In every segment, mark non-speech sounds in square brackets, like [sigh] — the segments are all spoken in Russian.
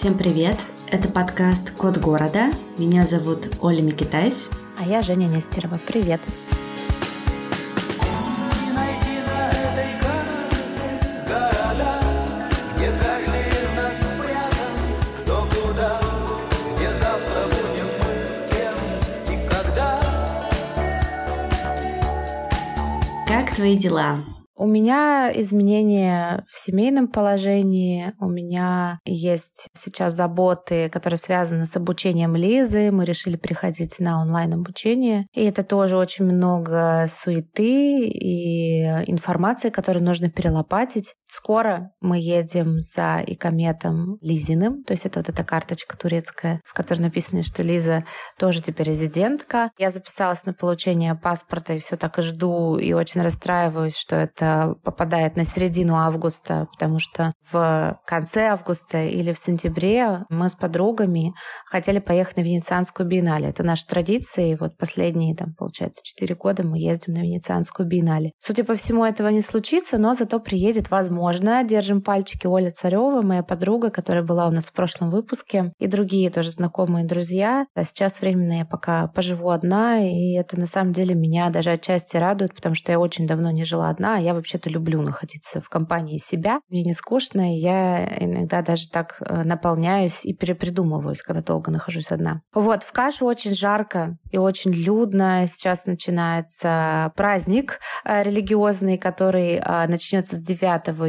Всем привет! Это подкаст «Код города». Меня зовут Оля Микитайс. А я Женя Нестерова. Привет! Как твои дела? У меня изменения в семейном положении, у меня есть сейчас заботы, которые связаны с обучением Лизы. Мы решили приходить на онлайн-обучение. И это тоже очень много суеты и информации, которую нужно перелопатить. Скоро мы едем за икометом Лизиным, то есть это вот эта карточка турецкая, в которой написано, что Лиза тоже теперь резидентка. Я записалась на получение паспорта и все так и жду, и очень расстраиваюсь, что это попадает на середину августа, потому что в конце августа или в сентябре мы с подругами хотели поехать на Венецианскую биеннале. Это наша традиция, и вот последние, там, получается, четыре года мы ездим на Венецианскую биеннале. Судя по всему, этого не случится, но зато приедет, возможно, держим пальчики Оля Царева, моя подруга, которая была у нас в прошлом выпуске, и другие тоже знакомые друзья. А сейчас временно я пока поживу одна, и это на самом деле меня даже отчасти радует, потому что я очень давно не жила одна, а я вообще-то люблю находиться в компании себя. Мне не скучно, и я иногда даже так э, наполняюсь и перепридумываюсь, когда долго нахожусь одна. Вот, в Каше очень жарко и очень людно. Сейчас начинается праздник э, религиозный, который э, начнется с 9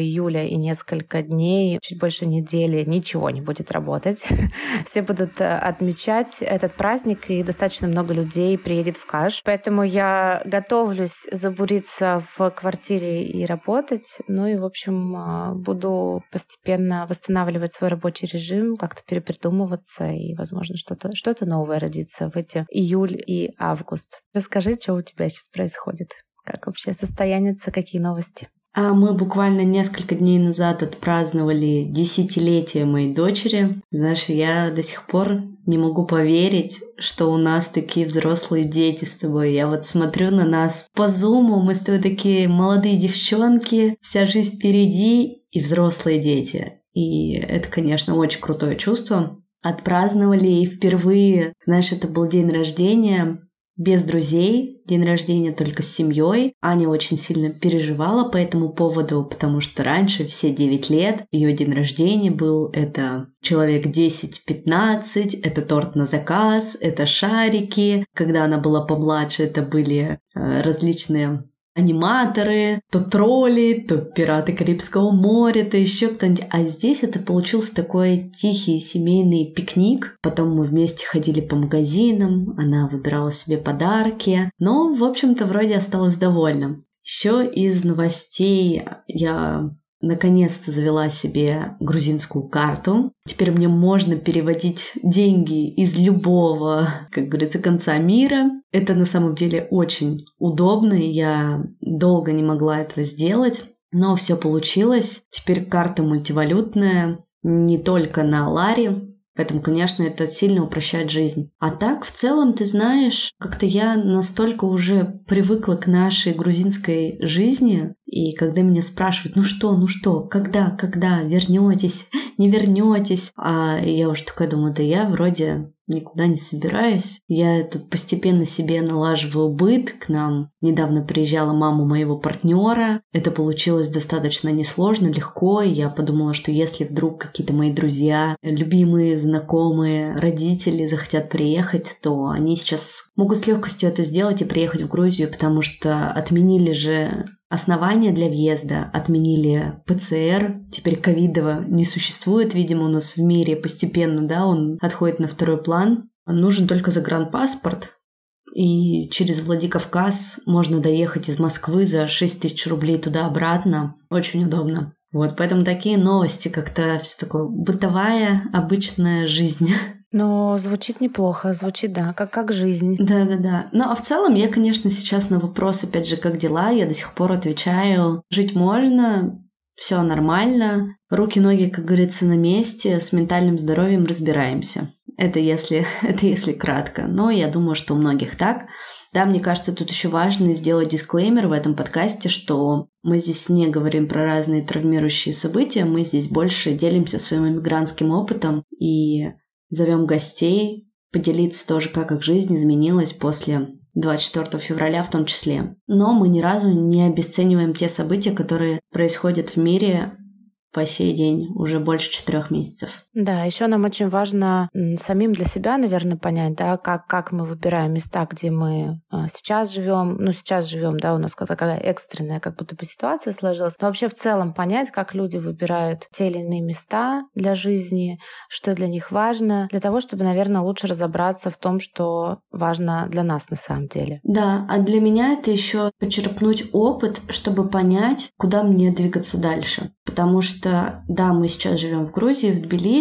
июля и несколько дней, чуть больше недели, ничего не будет работать. [laughs] Все будут отмечать этот праздник, и достаточно много людей приедет в Каш. Поэтому я готовлюсь забуриться в квартире и работать. Ну и, в общем, а, буду постепенно восстанавливать свой рабочий режим, как-то перепридумываться, и, возможно, что-то что новое родится в эти июль и август. Расскажи, что у тебя сейчас происходит? Как вообще состояние, какие новости? А мы буквально несколько дней назад отпраздновали десятилетие моей дочери. Знаешь, я до сих пор не могу поверить, что у нас такие взрослые дети с тобой. Я вот смотрю на нас по зуму, мы с тобой такие молодые девчонки, вся жизнь впереди и взрослые дети. И это, конечно, очень крутое чувство. Отпраздновали и впервые, знаешь, это был день рождения без друзей, день рождения только с семьей. Аня очень сильно переживала по этому поводу, потому что раньше, все 9 лет, ее день рождения был это человек 10-15, это торт на заказ, это шарики. Когда она была помладше, это были э, различные аниматоры, то тролли, то пираты Карибского моря, то еще кто-нибудь. А здесь это получился такой тихий семейный пикник. Потом мы вместе ходили по магазинам, она выбирала себе подарки. Но, в общем-то, вроде осталась довольна. Еще из новостей я наконец-то завела себе грузинскую карту. Теперь мне можно переводить деньги из любого, как говорится, конца мира. Это на самом деле очень удобно, и я долго не могла этого сделать. Но все получилось. Теперь карта мультивалютная не только на Ларе, Поэтому, конечно, это сильно упрощает жизнь. А так, в целом, ты знаешь, как-то я настолько уже привыкла к нашей грузинской жизни, и когда меня спрашивают, ну что, ну что, когда, когда, вернетесь, [laughs] не вернетесь, а я уже такая думаю, да я вроде никуда не собираюсь. Я тут постепенно себе налаживаю быт. К нам недавно приезжала мама моего партнера. Это получилось достаточно несложно, легко. Я подумала, что если вдруг какие-то мои друзья, любимые, знакомые, родители захотят приехать, то они сейчас могут с легкостью это сделать и приехать в Грузию, потому что отменили же Основания для въезда отменили ПЦР, теперь ковидова не существует, видимо, у нас в мире постепенно, да, он отходит на второй план. Нужен только загранпаспорт, и через Владикавказ можно доехать из Москвы за 6 тысяч рублей туда-обратно. Очень удобно. Вот, поэтому такие новости, как-то все такое бытовая, обычная жизнь. [laughs] Но звучит неплохо, звучит, да, как, как жизнь. Да-да-да. Ну, а в целом я, конечно, сейчас на вопрос, опять же, как дела, я до сих пор отвечаю, жить можно, все нормально, руки-ноги, как говорится, на месте, с ментальным здоровьем разбираемся. Это если, [laughs] это если кратко. Но я думаю, что у многих так. Да, мне кажется, тут еще важно сделать дисклеймер в этом подкасте, что мы здесь не говорим про разные травмирующие события, мы здесь больше делимся своим иммигрантским опытом и зовем гостей поделиться тоже, как их жизнь изменилась после 24 февраля в том числе. Но мы ни разу не обесцениваем те события, которые происходят в мире по сей день уже больше четырех месяцев. Да, еще нам очень важно самим для себя, наверное, понять, да, как, как мы выбираем места, где мы а, сейчас живем. Ну, сейчас живем, да, у нас такая экстренная как будто бы ситуация сложилась. Но вообще в целом понять, как люди выбирают те или иные места для жизни, что для них важно, для того, чтобы, наверное, лучше разобраться в том, что важно для нас на самом деле. Да, а для меня это еще почерпнуть опыт, чтобы понять, куда мне двигаться дальше. Потому что, да, мы сейчас живем в Грузии, в Тбилиси,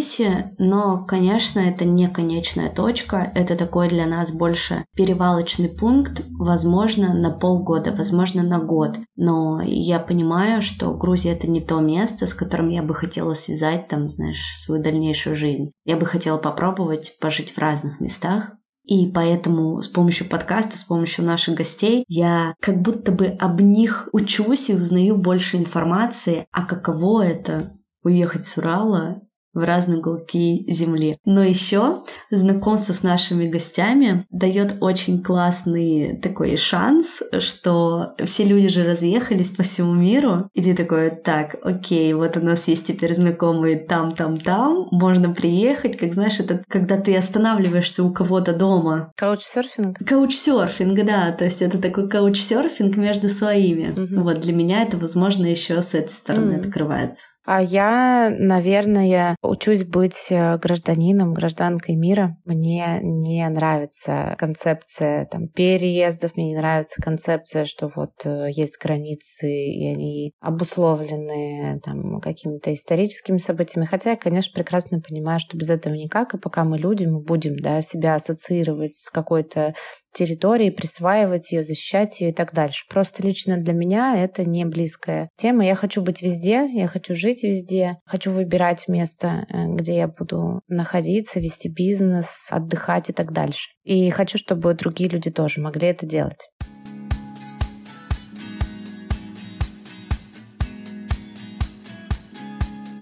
но, конечно, это не конечная точка, это такой для нас больше перевалочный пункт, возможно, на полгода, возможно, на год. Но я понимаю, что Грузия это не то место, с которым я бы хотела связать, там, знаешь, свою дальнейшую жизнь. Я бы хотела попробовать пожить в разных местах, и поэтому с помощью подкаста, с помощью наших гостей я как будто бы об них учусь и узнаю больше информации, а каково это уехать с Урала в разные уголки Земли. Но еще знакомство с нашими гостями дает очень классный такой шанс, что все люди же разъехались по всему миру, и ты такой, так, окей, вот у нас есть теперь знакомые там, там, там, можно приехать, как знаешь, это когда ты останавливаешься у кого-то дома. Каучсерфинг? Каучсерфинг, да, то есть это такой каучсерфинг между своими. Угу. Вот для меня это, возможно, еще с этой стороны угу. открывается. А я, наверное, учусь быть э, гражданином, гражданкой мира. Мне не нравится концепция там, переездов, мне не нравится концепция, что вот э, есть границы, и они обусловлены там, какими-то историческими событиями. Хотя я, конечно, прекрасно понимаю, что без этого никак, и пока мы люди, мы будем да, себя ассоциировать с какой-то территории, присваивать ее, защищать ее и так дальше. Просто лично для меня это не близкая тема. Я хочу быть везде, я хочу жить везде, хочу выбирать место, э, где я буду находиться, вести бизнес, отдыхать и так дальше. И хочу, чтобы другие люди тоже могли это делать.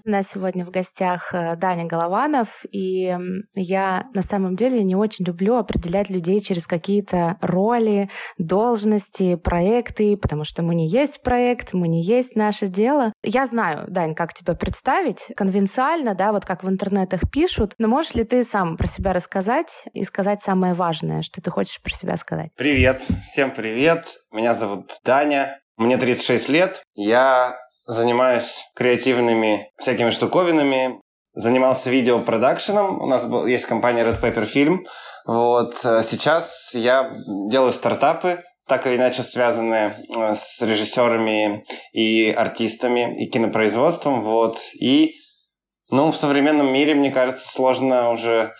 У нас сегодня в гостях э, Даня Голованов, и я на самом деле не очень люблю определять людей через какие-то роли, должности, проекты, потому что мы не есть проект, мы не есть наше дело. Я знаю, Дань, как тебя представить, конвенциально, да, вот как в интернетах пишут, но можешь ли ты сам про себя рассказать и сказать самое важное, что ты хочешь про себя сказать? Привет, всем привет, меня зовут Даня, мне 36 лет, я занимаюсь креативными всякими штуковинами, занимался видеопродакшеном. У нас есть компания Red Paper Film. Вот. Э, сейчас я делаю стартапы, так или иначе связанные э, с режиссерами и артистами, и кинопроизводством. Вот. И ну, в современном мире, мне кажется, сложно уже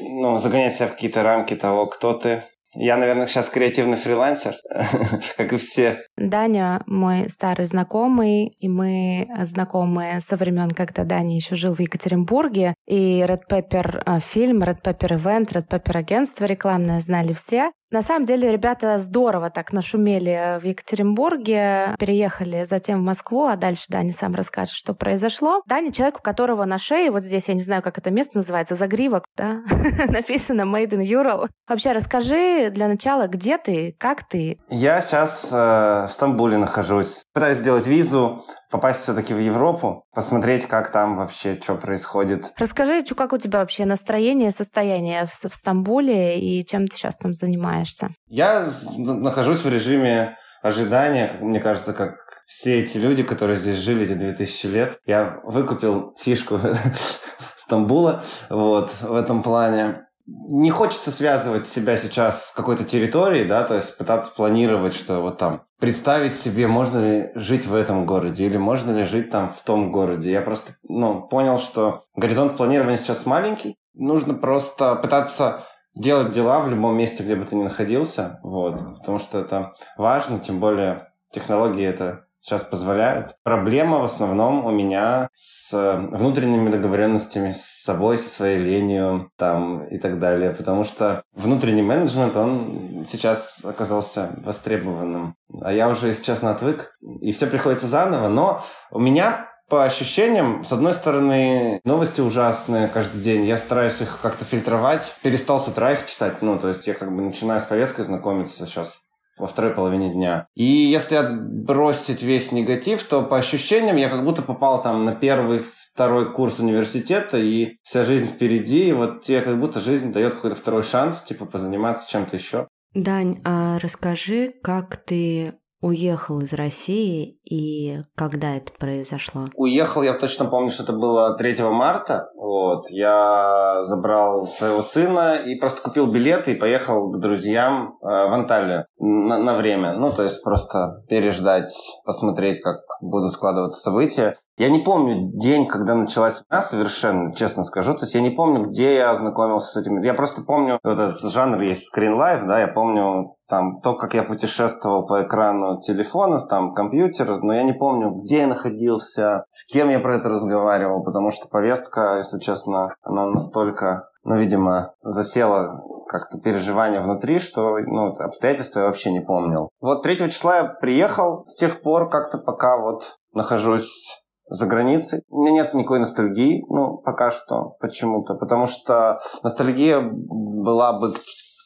ну, загонять себя в какие-то рамки того, кто ты, я, наверное, сейчас креативный фрилансер, [laughs] как и все. Даня мой старый знакомый, и мы знакомы со времен, когда Даня еще жил в Екатеринбурге. И Red Pepper э, фильм, Red Pepper Event, Red Pepper агентство рекламное знали все. На самом деле ребята здорово так нашумели в Екатеринбурге, переехали затем в Москву, а дальше Даня сам расскажет, что произошло. Даня человек, у которого на шее, вот здесь, я не знаю, как это место называется, загривок, да, [laughs] написано Made in Ural. Вообще расскажи для начала, где ты, как ты? Я сейчас э, в Стамбуле нахожусь. Пытаюсь сделать визу, попасть все-таки в Европу, посмотреть, как там вообще, что происходит. Расскажи, что, как у тебя вообще настроение, состояние в, в Стамбуле и чем ты сейчас там занимаешься? Я нахожусь в режиме ожидания, мне кажется, как все эти люди, которые здесь жили эти 2000 лет. Я выкупил фишку [laughs] Стамбула вот, в этом плане не хочется связывать себя сейчас с какой-то территорией, да, то есть пытаться планировать, что вот там представить себе, можно ли жить в этом городе или можно ли жить там в том городе. Я просто, ну, понял, что горизонт планирования сейчас маленький. Нужно просто пытаться делать дела в любом месте, где бы ты ни находился, вот, потому что это важно, тем более технологии это сейчас позволяют. Проблема в основном у меня с внутренними договоренностями с собой, со своей ленью там и так далее, потому что внутренний менеджмент, он сейчас оказался востребованным. А я уже, если честно, отвык, и все приходится заново, но у меня по ощущениям, с одной стороны, новости ужасные каждый день. Я стараюсь их как-то фильтровать. Перестал с утра их читать. Ну, то есть я как бы начинаю с повесткой знакомиться сейчас во второй половине дня. И если отбросить весь негатив, то по ощущениям я как будто попал там на первый, второй курс университета, и вся жизнь впереди, и вот тебе как будто жизнь дает какой-то второй шанс, типа, позаниматься чем-то еще. Дань, а расскажи, как ты уехал из России и когда это произошло? Уехал, я точно помню, что это было 3 марта. Вот, я забрал своего сына и просто купил билеты и поехал к друзьям э, в Анталию на, на время. Ну, то есть просто переждать, посмотреть, как будут складываться события. Я не помню день, когда началась война, совершенно, честно скажу. То есть я не помню, где я ознакомился с этим. Я просто помню, вот этот жанр есть screen life, да, я помню там то, как я путешествовал по экрану телефона, там компьютера, но я не помню, где я находился, с кем я про это разговаривал, потому что повестка, если честно, она настолько, ну, видимо, засела как-то переживания внутри, что ну, обстоятельства я вообще не помнил. Вот 3 числа я приехал, с тех пор как-то пока вот нахожусь за границей. У меня нет никакой ностальгии, ну, пока что, почему-то. Потому что ностальгия была бы к,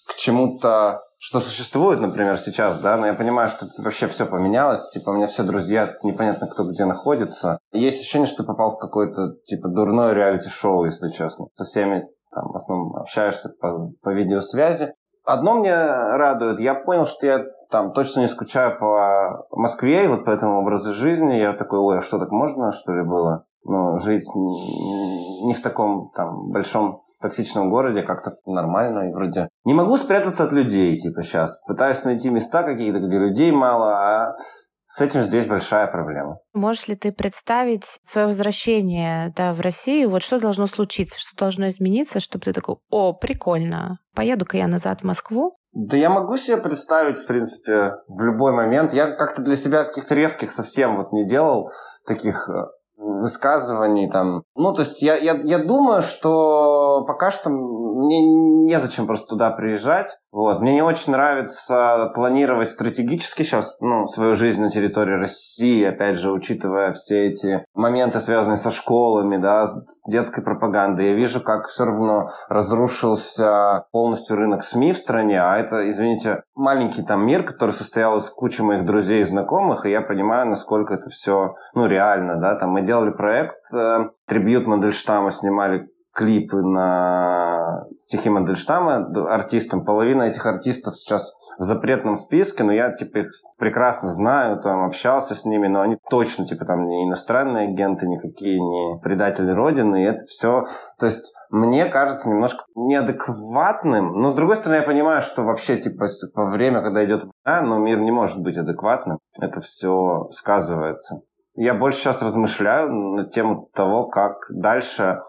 к чему-то что существует, например, сейчас, да, но я понимаю, что вообще все поменялось, типа, у меня все друзья, непонятно, кто где находится. есть ощущение, что ты попал в какое-то, типа, дурное реалити-шоу, если честно. Со всеми, там, в основном, общаешься по, по видеосвязи. Одно мне радует, я понял, что я там точно не скучаю по Москве и вот по этому образу жизни. Я такой, ой, а что, так можно, что ли, было? Ну, жить не в таком там большом токсичном городе как-то нормально и вроде... Не могу спрятаться от людей, типа, сейчас. Пытаюсь найти места какие-то, где людей мало, а с этим здесь большая проблема. Можешь ли ты представить свое возвращение да, в Россию? Вот что должно случиться, что должно измениться, чтобы ты такой, о, прикольно, поеду-ка я назад в Москву? Да я могу себе представить, в принципе, в любой момент. Я как-то для себя каких-то резких совсем вот не делал таких э, высказываний там. Ну, то есть я, я, я думаю, что пока что мне незачем просто туда приезжать. Вот. Мне не очень нравится планировать стратегически сейчас ну, свою жизнь на территории России, опять же, учитывая все эти моменты, связанные со школами, да, с детской пропагандой. Я вижу, как все равно разрушился полностью рынок СМИ в стране, а это, извините, маленький там мир, который состоял из кучи моих друзей и знакомых, и я понимаю, насколько это все, ну, реально, да, там мы делали проект, э, трибют Мандельштама, снимали клипы на стихи Мандельштама артистам. Половина этих артистов сейчас в запретном списке, но я типа их прекрасно знаю, там общался с ними, но они точно типа там не иностранные агенты никакие, не предатели Родины, и это все, то есть мне кажется немножко неадекватным, но с другой стороны я понимаю, что вообще типа во время, когда идет война, но мир не может быть адекватным, это все сказывается. Я больше сейчас размышляю на тему того, как дальше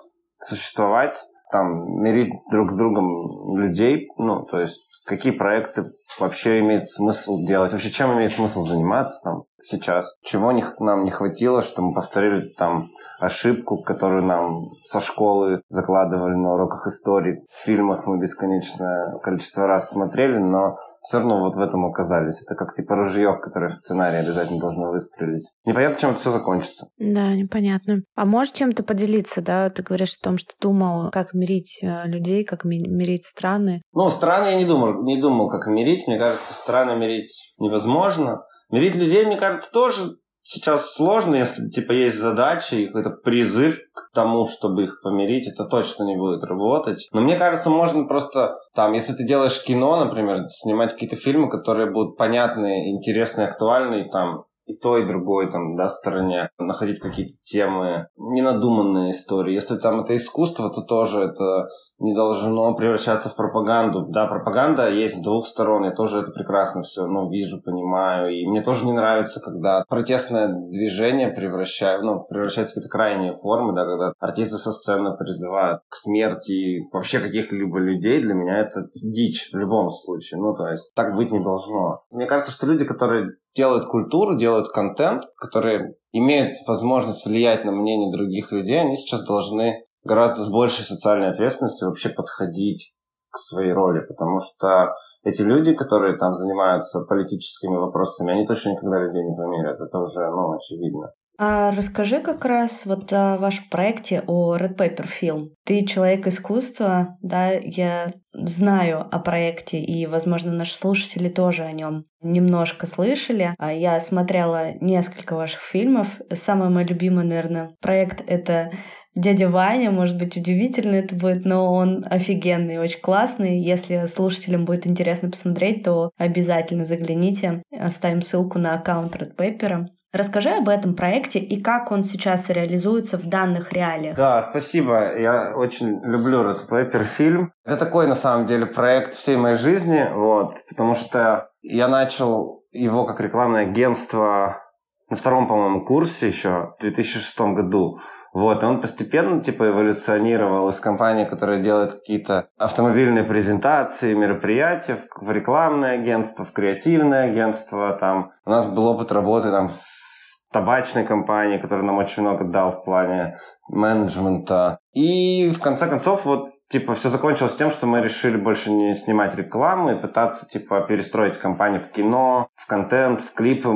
существовать, там, мирить друг с другом людей, ну, то есть какие проекты вообще имеет смысл делать, вообще чем имеет смысл заниматься там сейчас, чего них, нам не хватило, что мы повторили там ошибку, которую нам со школы закладывали на уроках истории. В фильмах мы бесконечное количество раз смотрели, но все равно вот в этом оказались. Это как типа ружье, которое в сценарии обязательно должно выстрелить. Непонятно, чем это все закончится. Да, непонятно. А можешь чем-то поделиться, да? Ты говоришь о том, что думал, как мирить э, людей, как мирить страны. Ну, страны я не думал, не думал, как мирить. Мне кажется, страны мирить невозможно. Мирить людей, мне кажется, тоже сейчас сложно, если типа есть задача и какой-то призыв к тому, чтобы их помирить, это точно не будет работать. Но мне кажется, можно просто там, если ты делаешь кино, например, снимать какие-то фильмы, которые будут понятные, интересные, актуальные, там, и той, и другой там, да, стороне, находить какие-то темы, ненадуманные истории. Если там это искусство, то тоже это не должно превращаться в пропаганду. Да, пропаганда есть с двух сторон, я тоже это прекрасно все, ну, вижу, понимаю. И мне тоже не нравится, когда протестное движение превращает, ну, превращается в какие-то крайние формы, да, когда артисты со сцены призывают к смерти вообще каких-либо людей, для меня это дичь в любом случае. Ну, то есть, так быть не должно. Мне кажется, что люди, которые делают культуру, делают контент, который имеет возможность влиять на мнение других людей, они сейчас должны гораздо с большей социальной ответственностью вообще подходить к своей роли, потому что эти люди, которые там занимаются политическими вопросами, они точно никогда людей не померят. Это уже, ну, очевидно. А расскажи как раз вот о вашем проекте о Red Paper Film. Ты человек искусства, да, я знаю о проекте, и, возможно, наши слушатели тоже о нем немножко слышали. А Я смотрела несколько ваших фильмов. Самый мой любимый, наверное, проект — это дядя Ваня, может быть, удивительно это будет, но он офигенный, очень классный. Если слушателям будет интересно посмотреть, то обязательно загляните. Оставим ссылку на аккаунт Red Paper. Расскажи об этом проекте и как он сейчас реализуется в данных реалиях. Да, спасибо. Я очень люблю Red Paper фильм. Это такой, на самом деле, проект всей моей жизни, вот, потому что я начал его как рекламное агентство на втором, по-моему, курсе еще в 2006 году. Вот, он постепенно, типа, эволюционировал из компании, которая делает какие-то автомобильные презентации, мероприятия, в рекламное агентство, в креативное агентство, там. У нас был опыт работы там с табачной компанией, которая нам очень много дал в плане менеджмента. И в конце концов, вот типа, все закончилось тем, что мы решили больше не снимать рекламу и пытаться, типа, перестроить компанию в кино, в контент, в клипы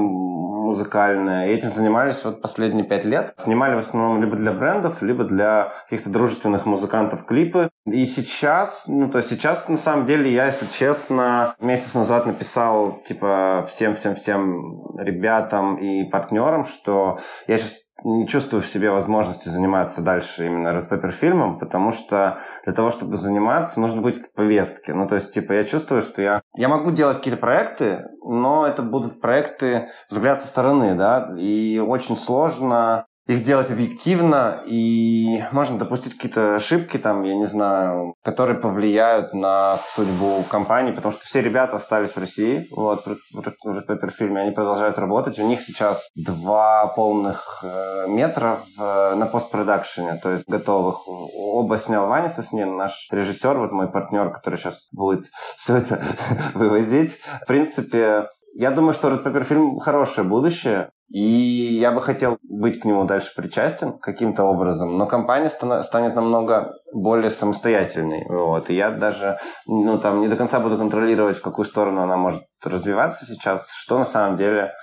музыкальные. И этим занимались вот последние пять лет. Снимали в основном либо для брендов, либо для каких-то дружественных музыкантов клипы. И сейчас, ну, то есть сейчас, на самом деле, я, если честно, месяц назад написал, типа, всем-всем-всем ребятам и партнерам, что я сейчас не чувствую в себе возможности заниматься дальше именно Red Paper фильмом, потому что для того, чтобы заниматься, нужно быть в повестке. Ну, то есть, типа, я чувствую, что я... Я могу делать какие-то проекты, но это будут проекты взгляд со стороны, да, и очень сложно их делать объективно, и можно допустить какие-то ошибки, там, я не знаю, которые повлияют на судьбу компании, потому что все ребята остались в России, вот, в, в, в Red фильме, они продолжают работать, у них сейчас два полных э, метра в, на постпродакшене, то есть готовых. Оба снял Ваня Соснин, наш режиссер, вот мой партнер, который сейчас будет все это [laughs] вывозить. В принципе, я думаю, что Red Paper фильм хорошее будущее. И я бы хотел быть к нему дальше причастен каким-то образом, но компания станет намного более самостоятельной. Вот. И я даже ну, там, не до конца буду контролировать, в какую сторону она может развиваться сейчас, что на самом деле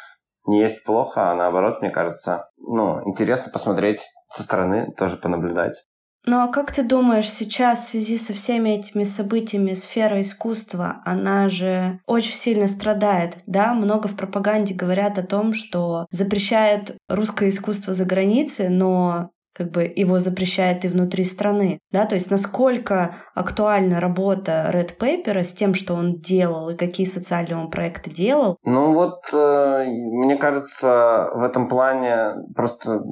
не есть плохо, а наоборот, мне кажется, ну, интересно посмотреть со стороны, тоже понаблюдать. Ну а как ты думаешь, сейчас в связи со всеми этими событиями сфера искусства, она же очень сильно страдает, да? Много в пропаганде говорят о том, что запрещает русское искусство за границей, но как бы его запрещает и внутри страны, да, то есть насколько актуальна работа Red Paper с тем, что он делал и какие социальные он проекты делал? Ну вот, э, мне кажется, в этом плане просто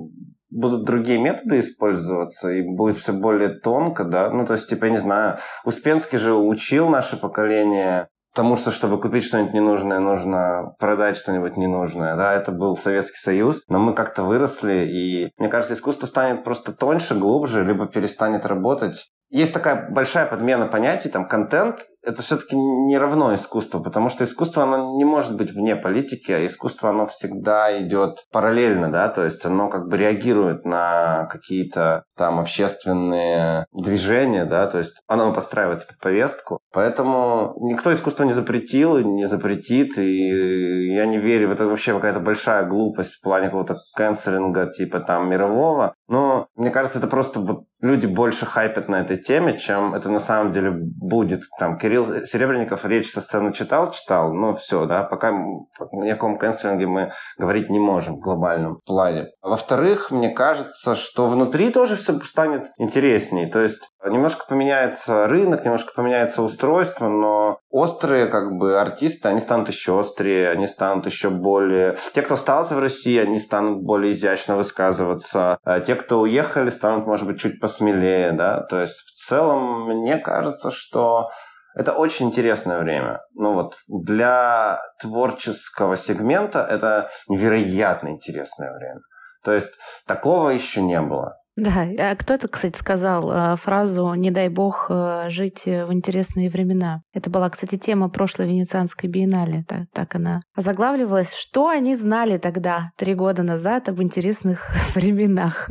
будут другие методы использоваться, и будет все более тонко, да. Ну, то есть, типа, я не знаю, Успенский же учил наше поколение тому, что чтобы купить что-нибудь ненужное, нужно продать что-нибудь ненужное. Да, это был Советский Союз, но мы как-то выросли, и мне кажется, искусство станет просто тоньше, глубже, либо перестанет работать есть такая большая подмена понятий, там, контент, это все-таки не равно искусству, потому что искусство, оно не может быть вне политики, а искусство, оно всегда идет параллельно, да, то есть оно как бы реагирует на какие-то там общественные движения, да, то есть оно подстраивается под повестку. Поэтому никто искусство не запретил и не запретит, и я не верю, это вообще какая-то большая глупость в плане какого-то канцелинга типа там мирового, но мне кажется, это просто вот люди больше хайпят на этой теме, чем это на самом деле будет. Там Кирилл Серебренников речь со сцены читал, читал, но все, да, пока ни о каком канцелинге мы говорить не можем в глобальном плане. Во-вторых, мне кажется, что внутри тоже все станет интересней. То есть немножко поменяется рынок, немножко поменяется устройство, но острые как бы артисты, они станут еще острее, они станут еще более... Те, кто остался в России, они станут более изящно высказываться. А те, кто уехали, станут, может быть, чуть посмелее, да. То есть в целом мне кажется, что это очень интересное время. Ну вот для творческого сегмента это невероятно интересное время. То есть такого еще не было. Да, а кто-то, кстати, сказал э, фразу «не дай бог э, жить в интересные времена». Это была, кстати, тема прошлой Венецианской биеннале. Так, так она озаглавливалась. Что они знали тогда, три года назад, об интересных [laughs] временах?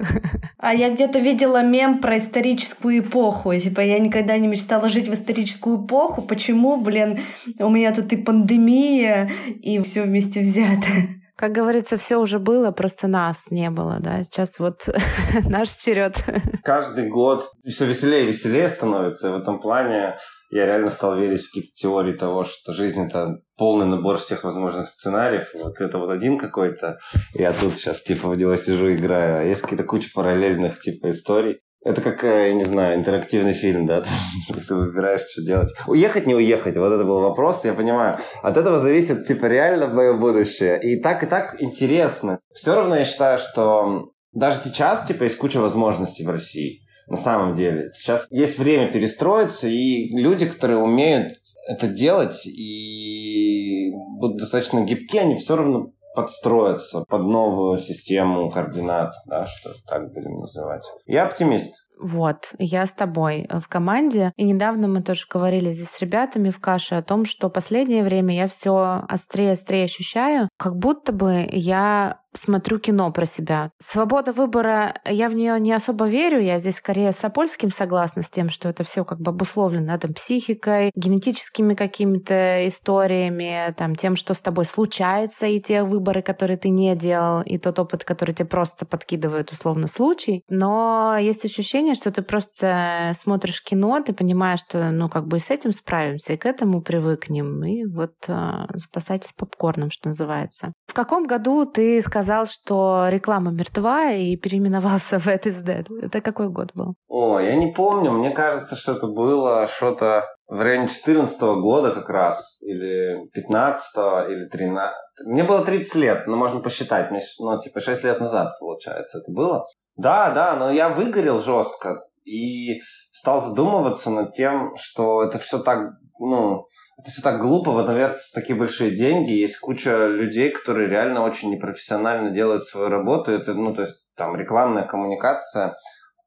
А я где-то видела мем про историческую эпоху. Типа, я никогда не мечтала жить в историческую эпоху. Почему, блин, у меня тут и пандемия, и все вместе взято. Как говорится, все уже было, просто нас не было, да. Сейчас вот [laughs] наш черед. Каждый год все веселее и веселее становится. И в этом плане я реально стал верить в какие-то теории того, что жизнь это полный набор всех возможных сценариев. Вот это вот один какой-то. Я тут сейчас типа в него сижу, играю. А есть какие-то куча параллельных типа историй. Это как, э, я не знаю, интерактивный фильм, да? [laughs] Ты выбираешь, что делать. Уехать, не уехать, вот это был вопрос, я понимаю. От этого зависит, типа, реально мое будущее. И так, и так интересно. Все равно я считаю, что даже сейчас, типа, есть куча возможностей в России. На самом деле. Сейчас есть время перестроиться, и люди, которые умеют это делать и будут достаточно гибки, они все равно подстроиться под новую систему координат, да, что так будем называть. Я оптимист. Вот, я с тобой в команде. И недавно мы тоже говорили здесь с ребятами в каше о том, что последнее время я все острее и острее ощущаю, как будто бы я смотрю кино про себя. Свобода выбора, я в нее не особо верю, я здесь скорее с Апольским согласна с тем, что это все как бы обусловлено там, психикой, генетическими какими-то историями, там, тем, что с тобой случается, и те выборы, которые ты не делал, и тот опыт, который тебе просто подкидывает условно случай. Но есть ощущение, что ты просто смотришь кино, ты понимаешь, что ну как бы с этим справимся, и к этому привыкнем, и вот э, запасайтесь попкорном, что называется. В каком году ты сказал сказал, что реклама мертва и переименовался в It is Dead. Это какой год был? О, я не помню. Мне кажется, что это было что-то в районе 14 года как раз, или 15 или 13 Мне было 30 лет, но можно посчитать. Мне, ну, типа 6 лет назад, получается, это было. Да, да, но я выгорел жестко и стал задумываться над тем, что это все так, ну, это все так глупо, в этом вертятся такие большие деньги, есть куча людей, которые реально очень непрофессионально делают свою работу, это, ну, то есть, там, рекламная коммуникация,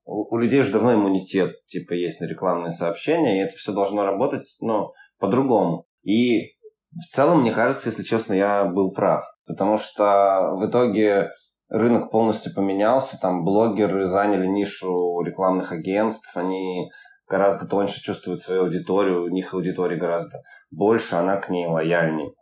у, у людей уже давно иммунитет, типа, есть на рекламные сообщения, и это все должно работать, ну, по-другому. И в целом, мне кажется, если честно, я был прав, потому что в итоге рынок полностью поменялся, там блогеры заняли нишу рекламных агентств, они гораздо тоньше чувствуют свою аудиторию, у них аудитория гораздо больше, она к ней лояльнее.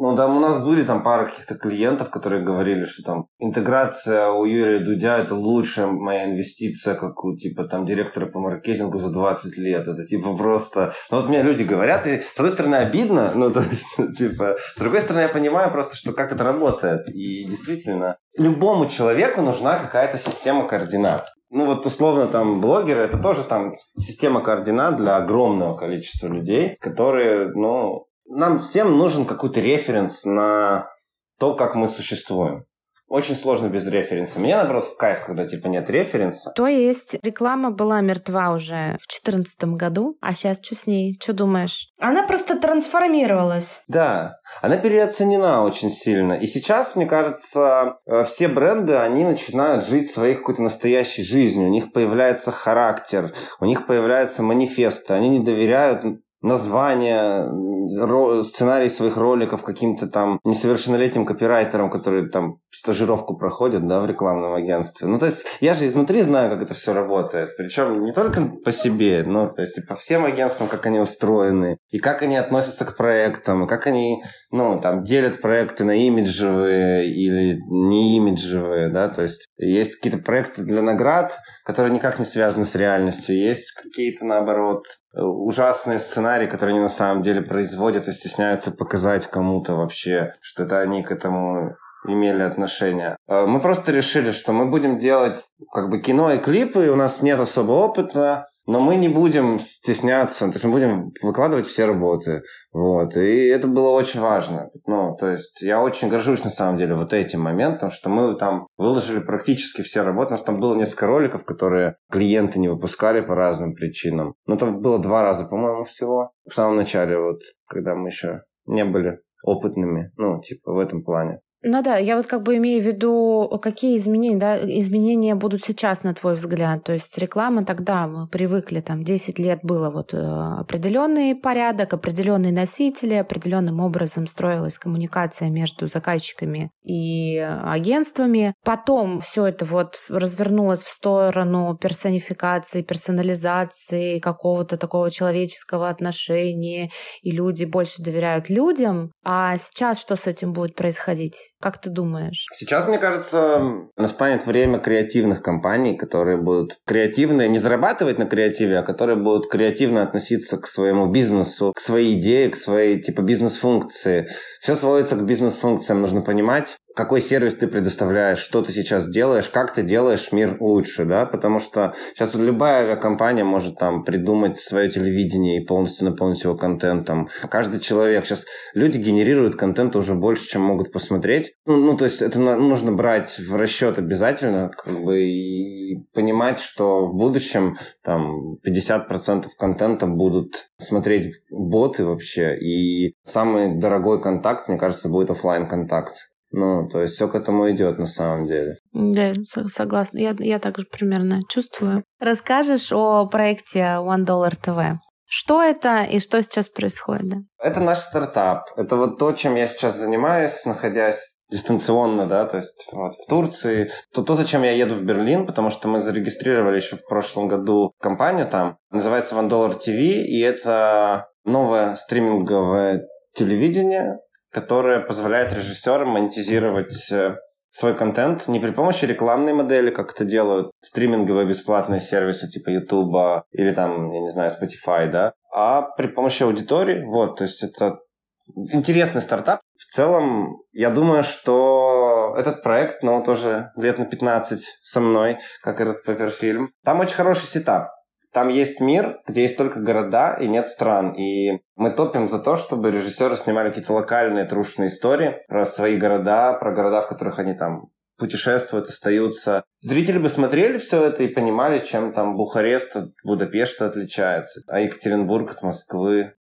Ну да, у нас были там пара каких-то клиентов, которые говорили, что там интеграция у Юрия Дудя это лучшая моя инвестиция, как у типа там директора по маркетингу за 20 лет. Это типа просто... Ну вот мне люди говорят, и с одной стороны обидно, ну то, [laughs] типа... С другой стороны я понимаю просто, что как это работает. И действительно, любому человеку нужна какая-то система координат. Ну вот условно там блогеры, это тоже там система координат для огромного количества людей, которые, ну, нам всем нужен какой-то референс на то, как мы существуем очень сложно без референса. Мне, наоборот, в кайф, когда, типа, нет референса. То есть реклама была мертва уже в 2014 году, а сейчас что с ней? Что думаешь? Она просто трансформировалась. Да, она переоценена очень сильно. И сейчас, мне кажется, э, все бренды, они начинают жить своей какой-то настоящей жизнью. У них появляется характер, у них появляются манифесты. Они не доверяют названия, сценарий своих роликов каким-то там несовершеннолетним копирайтерам, которые там стажировку проходят, да, в рекламном агентстве. Ну, то есть, я же изнутри знаю, как это все работает. Причем не только по себе, но, то есть, и по всем агентствам, как они устроены, и как они относятся к проектам, и как они, ну, там, делят проекты на имиджевые или не имиджевые, да, то есть, есть какие-то проекты для наград, которые никак не связаны с реальностью, есть какие-то, наоборот, ужасные сценарии, которые они на самом деле производят и стесняются показать кому-то вообще, что это они к этому имели отношение. А, мы просто решили, что мы будем делать как бы кино и клипы, и у нас нет особо опыта, но мы не будем стесняться, то есть мы будем выкладывать все работы. Вот. И это было очень важно. Ну, то есть я очень горжусь на самом деле вот этим моментом, что мы там выложили практически все работы. У нас там было несколько роликов, которые клиенты не выпускали по разным причинам. Но там было два раза, по-моему, всего. В самом начале, вот, когда мы еще не были опытными, ну, типа, в этом плане. Ну да, я вот как бы имею в виду, какие изменения, да, изменения будут сейчас, на твой взгляд. То есть реклама тогда, мы привыкли, там 10 лет было вот э, определенный порядок, определенные носители, определенным образом строилась коммуникация между заказчиками и агентствами. Потом все это вот развернулось в сторону персонификации, персонализации, какого-то такого человеческого отношения, и люди больше доверяют людям. А сейчас что с этим будет происходить? Как ты думаешь? Сейчас, мне кажется, настанет время креативных компаний, которые будут креативные, не зарабатывать на креативе, а которые будут креативно относиться к своему бизнесу, к своей идее, к своей типа бизнес-функции. Все сводится к бизнес-функциям. Нужно понимать, какой сервис ты предоставляешь, что ты сейчас делаешь, как ты делаешь мир лучше, да, потому что сейчас любая авиакомпания может там придумать свое телевидение и полностью наполнить его контентом. Каждый человек, сейчас люди генерируют контент уже больше, чем могут посмотреть. Ну, ну то есть это нужно брать в расчет обязательно, как бы, и понимать, что в будущем там 50% контента будут смотреть боты вообще, и самый дорогой контакт, мне кажется, будет офлайн контакт ну, то есть все к этому идет на самом деле. Да, согласна. Я, я также примерно чувствую. Расскажешь о проекте One Dollar TV? Что это и что сейчас происходит? Да? Это наш стартап. Это вот то, чем я сейчас занимаюсь, находясь дистанционно, да, то есть вот в Турции. То, то, зачем я еду в Берлин, потому что мы зарегистрировали еще в прошлом году компанию там. Называется One Dollar TV, и это новое стриминговое телевидение, которая позволяет режиссерам монетизировать э, свой контент не при помощи рекламной модели, как это делают стриминговые бесплатные сервисы типа YouTube или там, я не знаю, Spotify, да, а при помощи аудитории. Вот, то есть это интересный стартап. В целом, я думаю, что этот проект, ну, тоже лет на 15 со мной, как Red Pepper Film. Там очень хороший setup. Там есть мир, где есть только города и нет стран. И мы топим за то, чтобы режиссеры снимали какие-то локальные трушные истории про свои города, про города, в которых они там путешествуют, остаются. Зрители бы смотрели все это и понимали, чем там Бухарест от Будапешта отличается, а Екатеринбург от Москвы.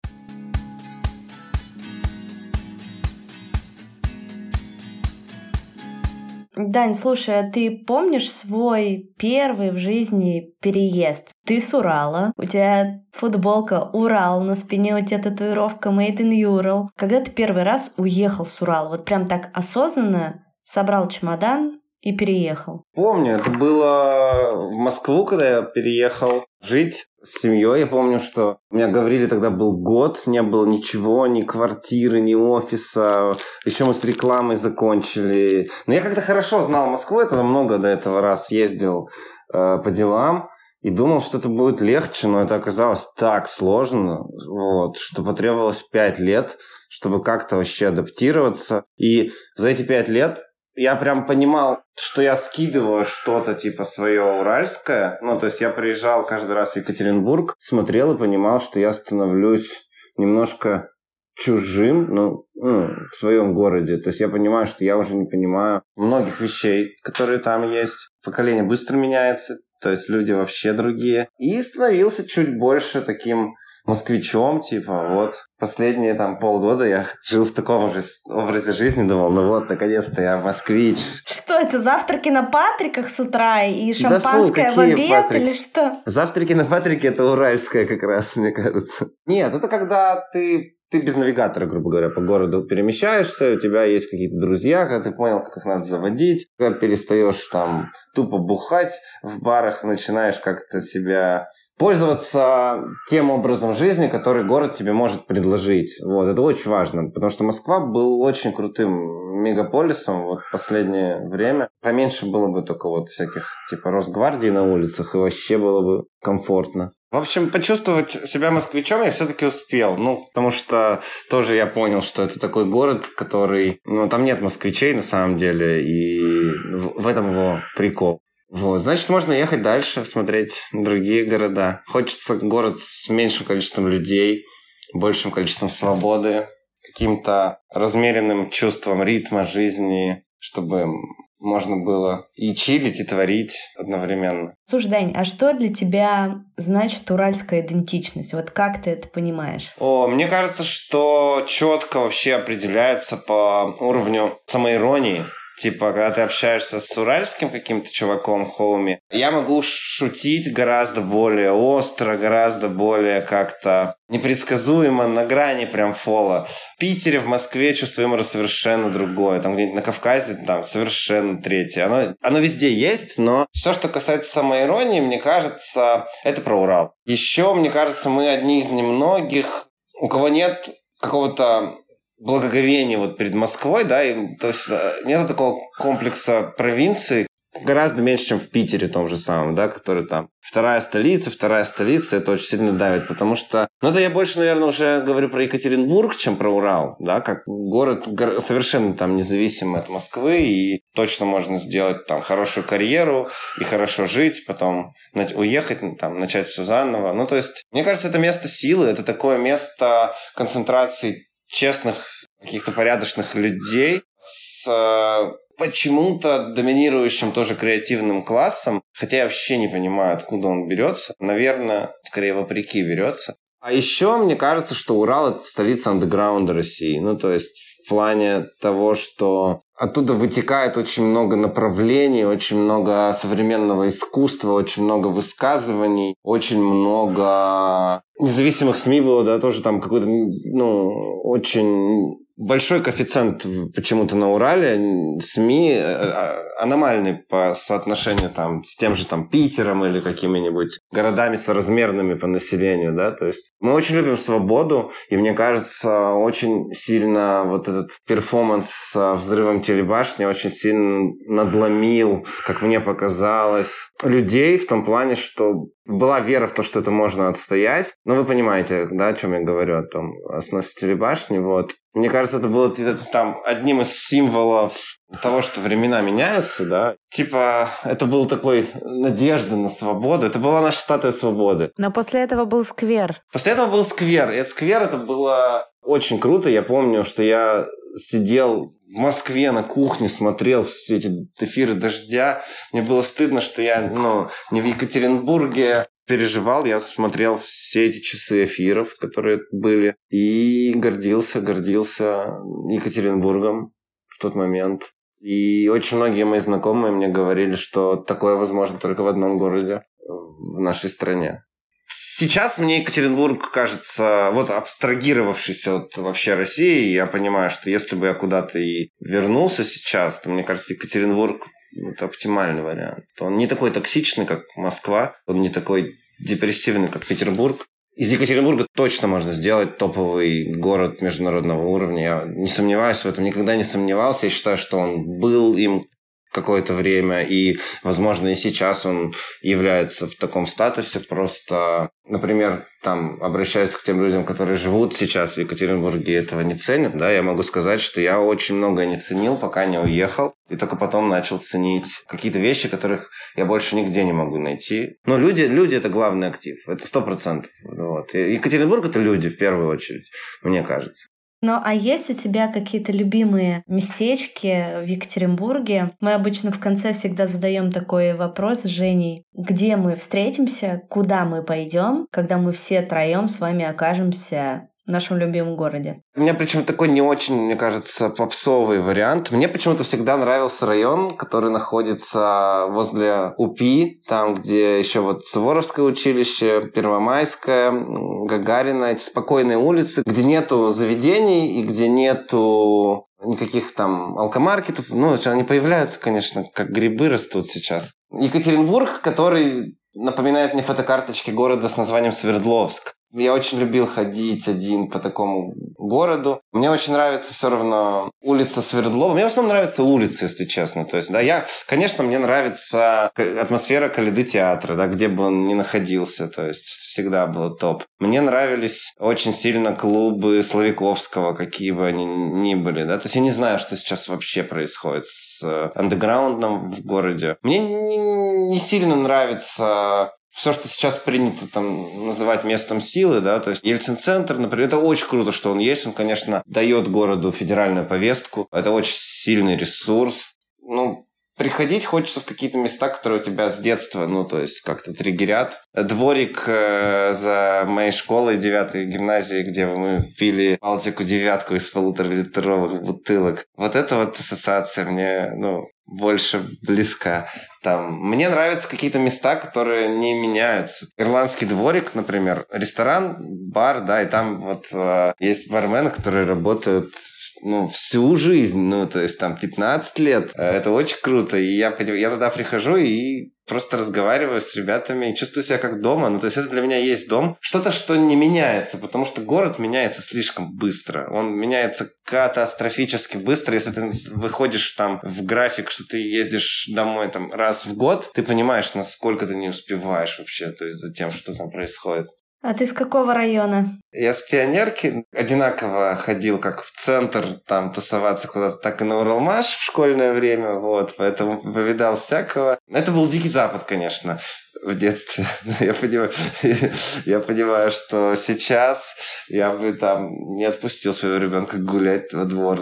Дань, слушай, а ты помнишь свой первый в жизни переезд? Ты с Урала, у тебя футболка Урал, на спине у тебя татуировка Made in Ural. Когда ты первый раз уехал с Урала, вот прям так осознанно собрал чемодан и переехал? Помню, это было в Москву, когда я переехал жить с семьей. Я помню, что у меня говорили тогда был год, не было ничего, ни квартиры, ни офиса. Еще мы с рекламой закончили. Но я как-то хорошо знал Москву, я тогда много до этого раз ездил э, по делам. И думал, что это будет легче, но это оказалось так сложно, вот, что потребовалось пять лет, чтобы как-то вообще адаптироваться. И за эти пять лет я прям понимал, что я скидываю что-то типа свое уральское. Ну, то есть я приезжал каждый раз в Екатеринбург, смотрел и понимал, что я становлюсь немножко чужим, ну, ну, в своем городе. То есть я понимаю, что я уже не понимаю многих вещей, которые там есть. Поколение быстро меняется, то есть люди вообще другие. И становился чуть больше таким москвичом, типа, вот. Последние там полгода я жил в таком же образе жизни, думал, ну вот, наконец-то я москвич. Что это, завтраки на Патриках с утра и шампанское да фу, в обед Патрик? или что? Завтраки на Патрике это уральское как раз, мне кажется. Нет, это когда ты ты без навигатора, грубо говоря, по городу перемещаешься, у тебя есть какие-то друзья, когда ты понял, как их надо заводить, когда перестаешь там тупо бухать в барах, начинаешь как-то себя пользоваться тем образом жизни, который город тебе может предложить. Вот, это очень важно, потому что Москва был очень крутым мегаполисом вот последнее время. Поменьше было бы только вот всяких типа Росгвардии на улицах, и вообще было бы комфортно. В общем, почувствовать себя москвичом я все-таки успел. Ну, потому что тоже я понял, что это такой город, который... Ну, там нет москвичей на самом деле, и в этом его прикол. Вот, значит, можно ехать дальше, смотреть другие города. Хочется город с меньшим количеством людей, большим количеством свободы, каким-то размеренным чувством ритма жизни, чтобы можно было и чилить, и творить одновременно. Слушай, Дань, а что для тебя значит уральская идентичность? Вот как ты это понимаешь? О, мне кажется, что четко вообще определяется по уровню самоиронии. Типа, когда ты общаешься с уральским каким-то чуваком, хоуми, я могу шутить гораздо более остро, гораздо более как-то непредсказуемо, на грани прям фола. В Питере, в Москве чувство юмора совершенно другое. Там где-нибудь на Кавказе там совершенно третье. Оно, оно везде есть, но все, что касается самоиронии, мне кажется, это про Урал. Еще, мне кажется, мы одни из немногих, у кого нет какого-то благоговение вот перед Москвой, да, и, то есть э, нет такого комплекса провинции, гораздо меньше, чем в Питере том же самом, да, который там вторая столица, вторая столица, это очень сильно давит, потому что, ну, это я больше, наверное, уже говорю про Екатеринбург, чем про Урал, да, как город совершенно там независимый от Москвы, и точно можно сделать там хорошую карьеру и хорошо жить, потом уехать, там, начать все заново. Ну, то есть, мне кажется, это место силы, это такое место концентрации честных, каких-то порядочных людей с э, почему-то доминирующим тоже креативным классом, хотя я вообще не понимаю, откуда он берется. Наверное, скорее вопреки берется. А еще мне кажется, что Урал это столица андеграунда России. Ну, то есть в плане того, что оттуда вытекает очень много направлений, очень много современного искусства, очень много высказываний, очень много независимых СМИ было, да, тоже там какой-то, ну, очень большой коэффициент почему-то на Урале. СМИ э, э, аномальный по соотношению там с тем же там Питером или какими-нибудь городами соразмерными по населению, да, то есть мы очень любим свободу, и мне кажется, очень сильно вот этот перформанс с взрывом телебашни очень сильно надломил, как мне показалось, людей в том плане, что была вера в то, что это можно отстоять. Но вы понимаете, да, о чем я говорю, о том, о сносителе башни, вот. Мне кажется, это было там одним из символов того, что времена меняются, да. Типа, это был такой надежда на свободу. Это была наша статуя свободы. Но после этого был сквер. После этого был сквер. И этот сквер, это было очень круто. Я помню, что я сидел в Москве на кухне смотрел все эти эфиры дождя. Мне было стыдно, что я ну, не в Екатеринбурге переживал. Я смотрел все эти часы эфиров, которые были. И гордился, гордился Екатеринбургом в тот момент. И очень многие мои знакомые мне говорили, что такое возможно только в одном городе в нашей стране. Сейчас мне Екатеринбург кажется, вот абстрагировавшись от вообще России, я понимаю, что если бы я куда-то и вернулся сейчас, то мне кажется, Екатеринбург это оптимальный вариант. Он не такой токсичный, как Москва, он не такой депрессивный, как Петербург. Из Екатеринбурга точно можно сделать топовый город международного уровня. Я не сомневаюсь в этом, никогда не сомневался. Я считаю, что он был им какое-то время, и, возможно, и сейчас он является в таком статусе. Просто, например, там, обращаясь к тем людям, которые живут сейчас в Екатеринбурге и этого не ценят, да, я могу сказать, что я очень многое не ценил, пока не уехал, и только потом начал ценить какие-то вещи, которых я больше нигде не могу найти. Но люди, люди – это главный актив, это сто процентов. Вот. Екатеринбург – это люди, в первую очередь, мне кажется. Ну, а есть у тебя какие-то любимые местечки в Екатеринбурге? Мы обычно в конце всегда задаем такой вопрос с Женей. Где мы встретимся? Куда мы пойдем, когда мы все троем с вами окажемся в нашем любимом городе. У меня причем такой не очень, мне кажется, попсовый вариант. Мне почему-то всегда нравился район, который находится возле УПИ, там, где еще вот Суворовское училище, Первомайское, Гагарина, эти спокойные улицы, где нету заведений и где нету никаких там алкомаркетов. Ну, они появляются, конечно, как грибы растут сейчас. Екатеринбург, который напоминает мне фотокарточки города с названием Свердловск. Я очень любил ходить один по такому городу. Мне очень нравится все равно улица Свердлова. Мне в основном нравятся улицы, если честно. То есть, да, я, конечно, мне нравится атмосфера Калиды театра, да, где бы он ни находился. То есть, всегда было топ. Мне нравились очень сильно клубы Славиковского, какие бы они ни были, да. То есть, я не знаю, что сейчас вообще происходит с андеграундом в городе. Мне не, не сильно нравится все, что сейчас принято там называть местом силы, да, то есть Ельцин-центр, например, это очень круто, что он есть, он, конечно, дает городу федеральную повестку, это очень сильный ресурс, ну, приходить хочется в какие-то места, которые у тебя с детства, ну, то есть как-то триггерят. Дворик э, за моей школой, девятой гимназии, где мы пили Балтику девятку из полуторалитровых бутылок. Вот эта вот ассоциация мне, ну, больше близка. Там, мне нравятся какие-то места, которые не меняются. Ирландский дворик, например, ресторан, бар, да, и там вот э, есть бармены, которые работают ну, всю жизнь, ну, то есть там 15 лет. Э, это очень круто. И я, я туда прихожу и просто разговариваю с ребятами чувствую себя как дома. Ну, то есть это для меня есть дом. Что-то, что не меняется, потому что город меняется слишком быстро. Он меняется катастрофически быстро. Если ты выходишь там в график, что ты ездишь домой там раз в год, ты понимаешь, насколько ты не успеваешь вообще, то есть за тем, что там происходит. А ты с какого района? Я с пионерки одинаково ходил как в центр там тусоваться куда-то, так и на Уралмаш в школьное время, вот, поэтому повидал всякого. Это был Дикий Запад, конечно, в детстве. [laughs] Я понимаю, [laughs] я понимаю, что сейчас я бы там не отпустил своего ребенка гулять во двор,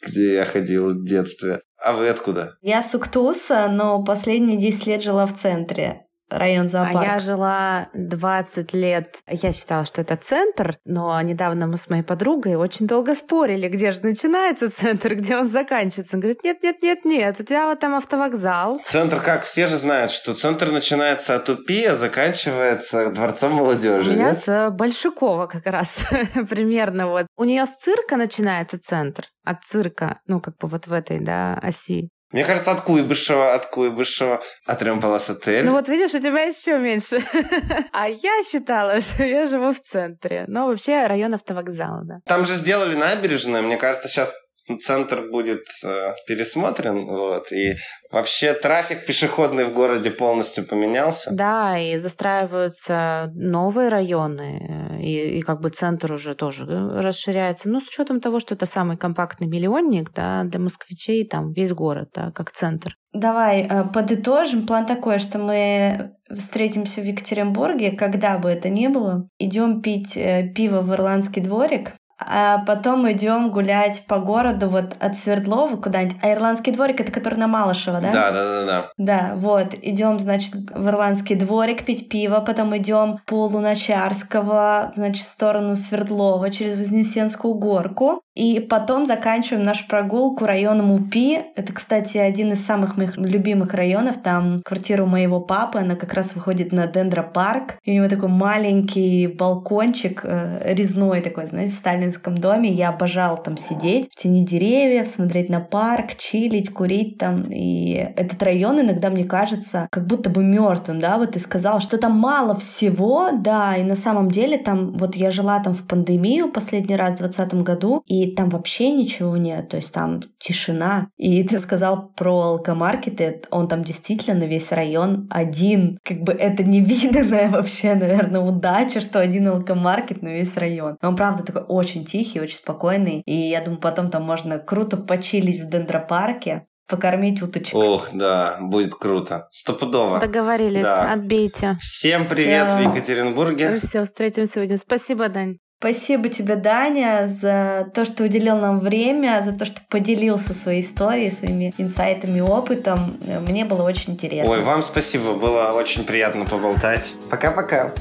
где я ходил в детстве. А вы откуда? Я с Уктуса, но последние 10 лет жила в центре район зоопарк. А я жила 20 лет. Я считала, что это центр, но недавно мы с моей подругой очень долго спорили, где же начинается центр, где он заканчивается. Он говорит, нет, нет, нет, нет, у тебя вот там автовокзал. Центр как? Все же знают, что центр начинается от УПИ, а заканчивается Дворцом молодежи. У меня нет? с Большакова как раз [laughs] примерно вот. У нее с цирка начинается центр, от цирка, ну как бы вот в этой, да, оси. Мне кажется, от Куйбышева, от Куйбышева, от Ремпалас отель. Ну вот видишь, у тебя еще меньше. [laughs] а я считала, [laughs] что я живу в центре. Но вообще район автовокзала, да. Там же сделали набережную. Мне кажется, сейчас центр будет э, пересмотрен, вот, и вообще трафик пешеходный в городе полностью поменялся. Да, и застраиваются новые районы, и, и как бы центр уже тоже расширяется. Ну, с учетом того, что это самый компактный миллионник, да, для москвичей там весь город, да, как центр. Давай э, подытожим. План такой, что мы встретимся в Екатеринбурге, когда бы это ни было. Идем пить э, пиво в ирландский дворик а потом идем гулять по городу вот от Свердлова куда-нибудь. А Ирландский дворик это который на Малышево, да? Да, да, да, да. Да, вот. Идем, значит, в Ирландский дворик пить пиво, потом идем по Луначарского, значит, в сторону Свердлова через Вознесенскую горку. И потом заканчиваем нашу прогулку районом УПИ. Это, кстати, один из самых моих любимых районов. Там квартира у моего папы, она как раз выходит на Дендропарк. И у него такой маленький балкончик э, резной такой, знаете, в сталинском доме. Я обожала там сидеть в тени деревьев, смотреть на парк, чилить, курить там. И этот район иногда мне кажется как будто бы мертвым, да, вот ты сказал, что там мало всего, да, и на самом деле там, вот я жила там в пандемию последний раз в 2020 году, и там вообще ничего нет, то есть там тишина. И ты сказал про алкомаркеты, он там действительно на весь район один. Как бы это невиданная [laughs] вообще, наверное, удача, что один алкомаркет на весь район. Но он, правда, такой очень тихий, очень спокойный. И я думаю, потом там можно круто почилить в дендропарке, покормить уточек. Ох, да, будет круто. Стопудово. Договорились, да. отбейте. Всем привет Всё. в Екатеринбурге. Все, встретимся сегодня. Спасибо, Дань. Спасибо тебе, Даня, за то, что уделил нам время, за то, что поделился своей историей, своими инсайтами опытом. Мне было очень интересно. Ой, вам спасибо, было очень приятно поболтать. Пока-пока.